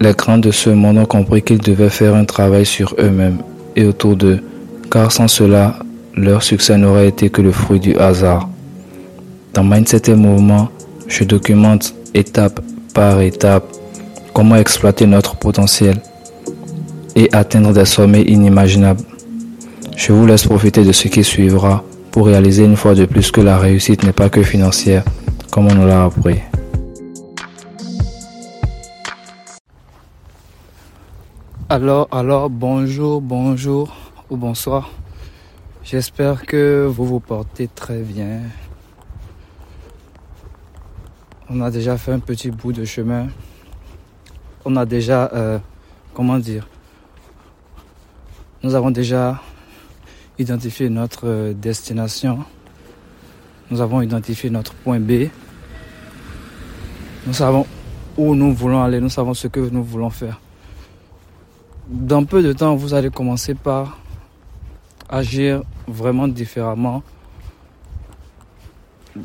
Les grands de ce monde ont compris qu'ils devaient faire un travail sur eux-mêmes et autour d'eux, car sans cela, leur succès n'aurait été que le fruit du hasard. Dans Mindset et Mouvement, je documente étape par étape comment exploiter notre potentiel et atteindre des sommets inimaginables. Je vous laisse profiter de ce qui suivra pour réaliser une fois de plus que la réussite n'est pas que financière, comme on nous l'a appris. Alors, alors, bonjour, bonjour ou bonsoir. J'espère que vous vous portez très bien. On a déjà fait un petit bout de chemin. On a déjà, euh, comment dire, nous avons déjà identifié notre euh, destination. Nous avons identifié notre point B. Nous savons où nous voulons aller. Nous savons ce que nous voulons faire. Dans peu de temps, vous allez commencer par agir vraiment différemment.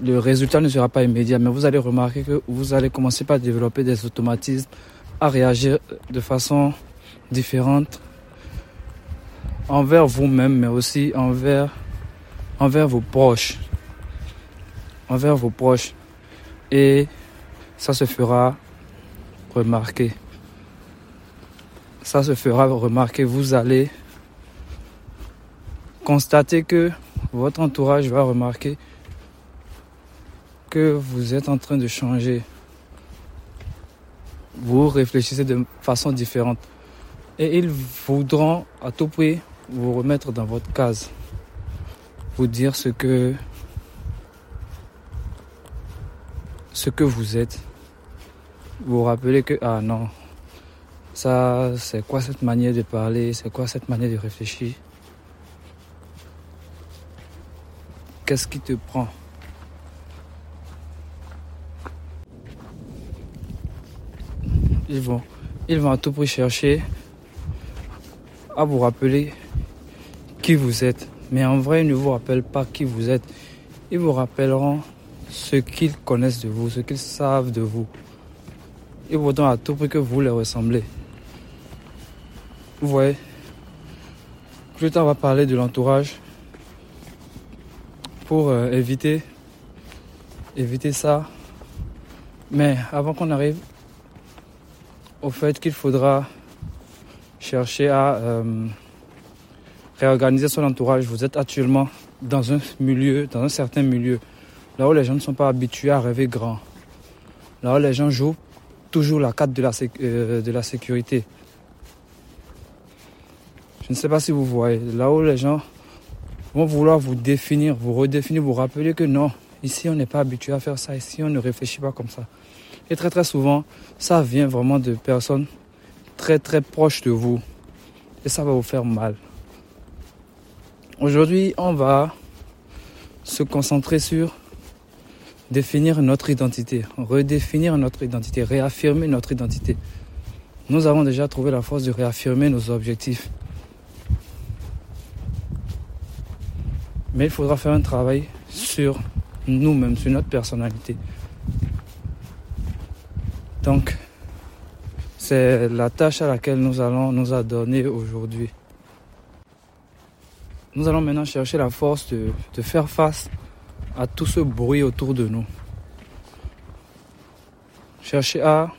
Le résultat ne sera pas immédiat, mais vous allez remarquer que vous allez commencer par développer des automatismes, à réagir de façon différente envers vous-même, mais aussi envers, envers vos proches. Envers vos proches. Et ça se fera remarquer. Ça se fera remarquer. Vous allez constater que votre entourage va remarquer que vous êtes en train de changer. Vous réfléchissez de façon différente. Et ils voudront à tout prix vous remettre dans votre case, vous dire ce que ce que vous êtes, vous rappeler que ah non, ça c'est quoi cette manière de parler, c'est quoi cette manière de réfléchir? Qu'est-ce qui te prend? Ils vont, à tout prix chercher à vous rappeler qui vous êtes. Mais en vrai, ils ne vous rappellent pas qui vous êtes. Ils vous rappelleront ce qu'ils connaissent de vous, ce qu'ils savent de vous. Ils voudront à tout prix que vous les ressemblez. Vous voyez Plus tard, on va parler de l'entourage pour euh, éviter, éviter ça. Mais avant qu'on arrive au fait qu'il faudra chercher à euh, réorganiser son entourage. Vous êtes actuellement dans un milieu, dans un certain milieu, là où les gens ne sont pas habitués à rêver grand, là où les gens jouent toujours la carte de la, euh, de la sécurité. Je ne sais pas si vous voyez, là où les gens vont vouloir vous définir, vous redéfinir, vous rappeler que non, ici on n'est pas habitué à faire ça, ici on ne réfléchit pas comme ça. Et très très souvent, ça vient vraiment de personnes très très proches de vous. Et ça va vous faire mal. Aujourd'hui, on va se concentrer sur définir notre identité, redéfinir notre identité, réaffirmer notre identité. Nous avons déjà trouvé la force de réaffirmer nos objectifs. Mais il faudra faire un travail sur nous-mêmes, sur notre personnalité. Donc, c'est la tâche à laquelle nous allons nous adonner aujourd'hui. Nous allons maintenant chercher la force de, faire face à tout ce bruit autour de nous. Chercher à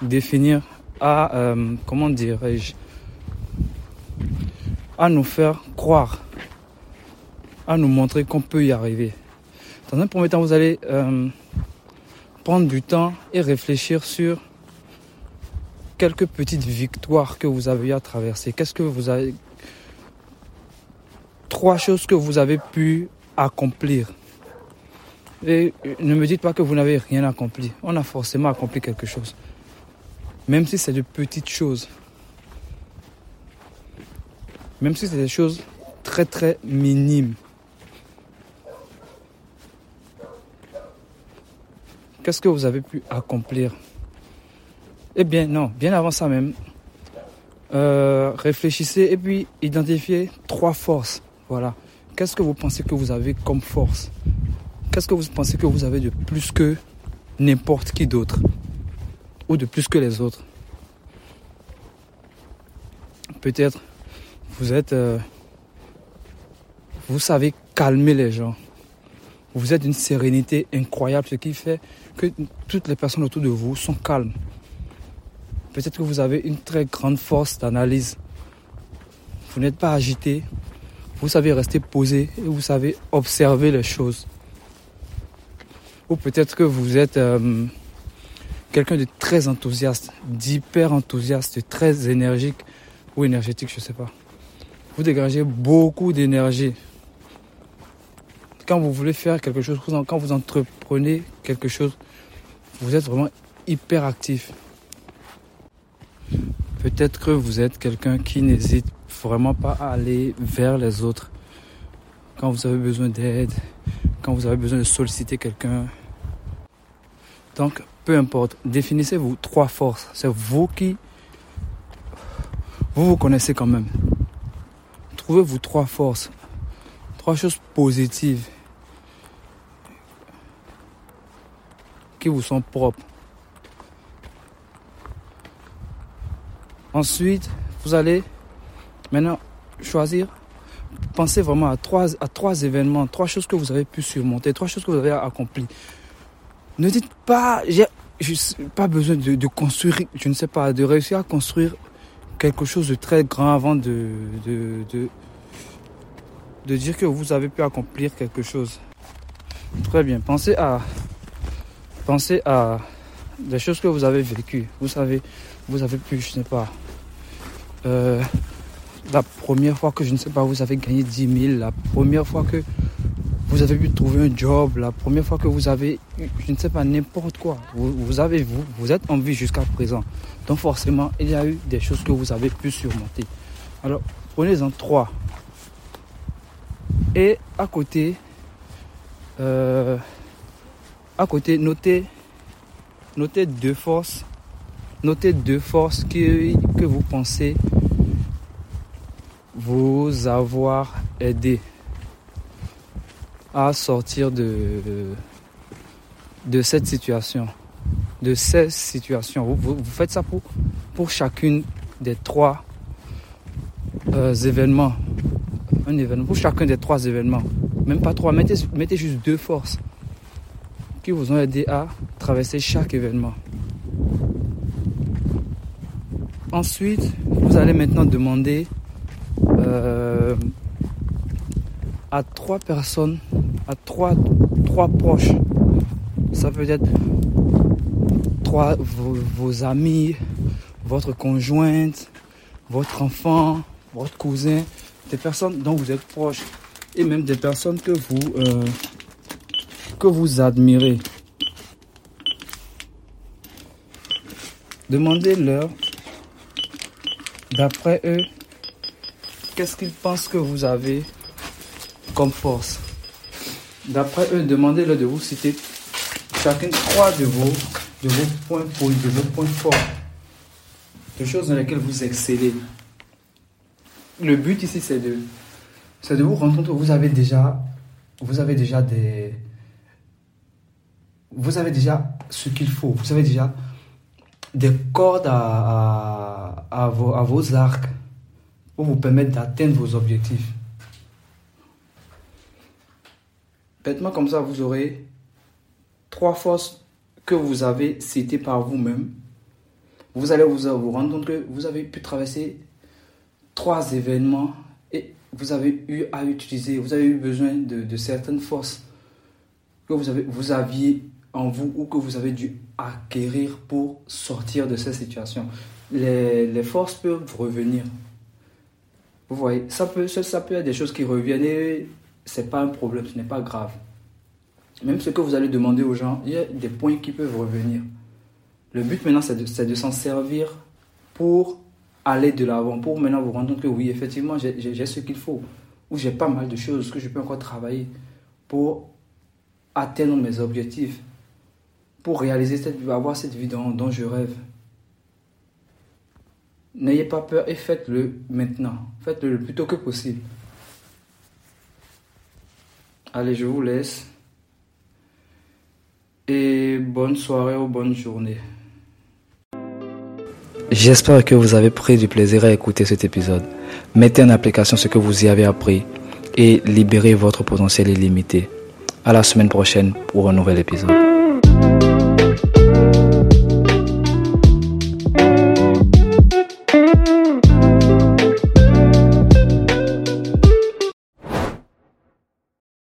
définir, à, euh, comment dirais-je, à nous faire croire, à nous montrer qu'on peut y arriver. Dans un premier temps, vous allez euh, prendre du temps et réfléchir sur quelques petites victoires que vous avez à traverser. Qu'est-ce que vous avez, trois choses que vous avez pu accomplir. Et ne me dites pas que vous n'avez rien accompli. On a forcément accompli quelque chose. Même si c'est de petites choses. Même si c'est des choses très très minimes. Qu'est-ce que vous avez pu accomplir? Eh bien non, bien avant ça même. Euh, réfléchissez et puis identifiez trois forces voilà. Qu'est-ce que vous pensez que vous avez comme force? Qu'est-ce que vous pensez que vous avez de plus que n'importe qui d'autre? Ou de plus que les autres? Peut-être vous êtes, euh, vous savez calmer les gens. Vous êtes d'une sérénité incroyable, ce qui fait que toutes les personnes autour de vous sont calmes. Peut-être que vous avez une très grande force d'analyse. Vous n'êtes pas agité. Vous savez rester posé et vous savez observer les choses. Ou peut-être que vous êtes euh, quelqu'un de très enthousiaste, d'hyper enthousiaste, de très énergique ou énergétique, je ne sais pas. Vous dégagez beaucoup d'énergie. Quand vous voulez faire quelque chose, quand vous entreprenez quelque chose, vous êtes vraiment hyper actif. Peut-être que vous êtes quelqu'un qui n'hésite vraiment pas à aller vers les autres. Quand vous avez besoin d'aide, quand vous avez besoin de solliciter quelqu'un. Donc, peu importe, définissez-vous trois forces. C'est vous qui... Vous vous connaissez quand même. Trouvez-vous trois forces. Trois choses positives qui vous sont propres. Ensuite, vous allez maintenant choisir, pensez vraiment à trois, à trois événements, trois choses que vous avez pu surmonter, trois choses que vous avez accomplies. Ne dites pas, j'ai pas besoin de, construire, je ne sais pas, de réussir à construire quelque chose de très grand avant de, de, de, de dire que vous avez pu accomplir quelque chose. Très bien, pensez à, pensez à des choses que vous avez vécues. Vous savez, vous avez pu, je ne sais pas, euh, la première fois que, je ne sais pas, vous avez gagné 10 000, la première fois que vous avez pu trouver un job, la première fois que vous avez, je ne sais pas, n'importe quoi. Vous, avez, vous, vous êtes en vie jusqu'à présent. Donc forcément, il y a eu des choses que vous avez pu surmonter. Alors, prenez-en trois. Et à côté, euh, à côté, notez, notez deux forces Notez deux forces que, que vous pensez vous avoir aidé à sortir de, de cette situation, de ces situations. Vous, vous, faites ça pour, pour chacune des trois euh, événements. Un événement, pour chacun des trois événements. Même pas trois, mettez, mettez juste deux forces qui vous ont aidé à traverser chaque événement. Ensuite, vous allez maintenant demander euh, à trois personnes, à trois, trois proches. Ça peut être trois, vos, amis, votre conjointe, votre enfant, votre cousin, des personnes dont vous êtes proche et même des personnes que vous, euh, que vous admirez. Demandez-leur D'après eux, qu'est-ce qu'ils pensent que vous avez comme force D'après eux, demandez-leur de vous citer chacun trois de vos, de vos points de vos points forts, des choses dans lesquelles vous excellez. Le but ici, c'est de, c'est de vous rendre compte que vous avez déjà, vous avez déjà des, vous avez déjà ce qu'il faut, vous avez déjà des cordes à, vos, arcs pour vous permettre d'atteindre vos objectifs. Bêtement comme ça, vous aurez trois forces que vous avez citées par vous-même. Vous allez vous, vous rendre compte que vous avez pu traverser trois événements et vous avez eu à utiliser, vous avez eu besoin de, de certaines forces que vous, avez, vous aviez en vous ou que vous avez dû acquérir pour sortir de cette situation. Les, les forces peuvent revenir. Vous voyez, ça peut, ça peut être des choses qui reviennent et c'est pas un problème, ce n'est pas grave. Même ce que vous allez demander aux gens, il y a des points qui peuvent revenir. Le but maintenant, c'est de, de s'en servir pour aller de l'avant, pour maintenant vous rendre compte que oui, effectivement, j'ai ce qu'il faut, ou j'ai pas mal de choses que je peux encore travailler pour atteindre mes objectifs pour réaliser cette vie, avoir cette vie dont, je rêve. N'ayez pas peur et faites-le maintenant. Faites-le le plus tôt que possible. Allez, je vous laisse. Et bonne soirée ou bonne journée. J'espère que vous avez pris du plaisir à écouter cet épisode. Mettez en application ce que vous y avez appris et libérez votre potentiel illimité. À la semaine prochaine pour un nouvel épisode.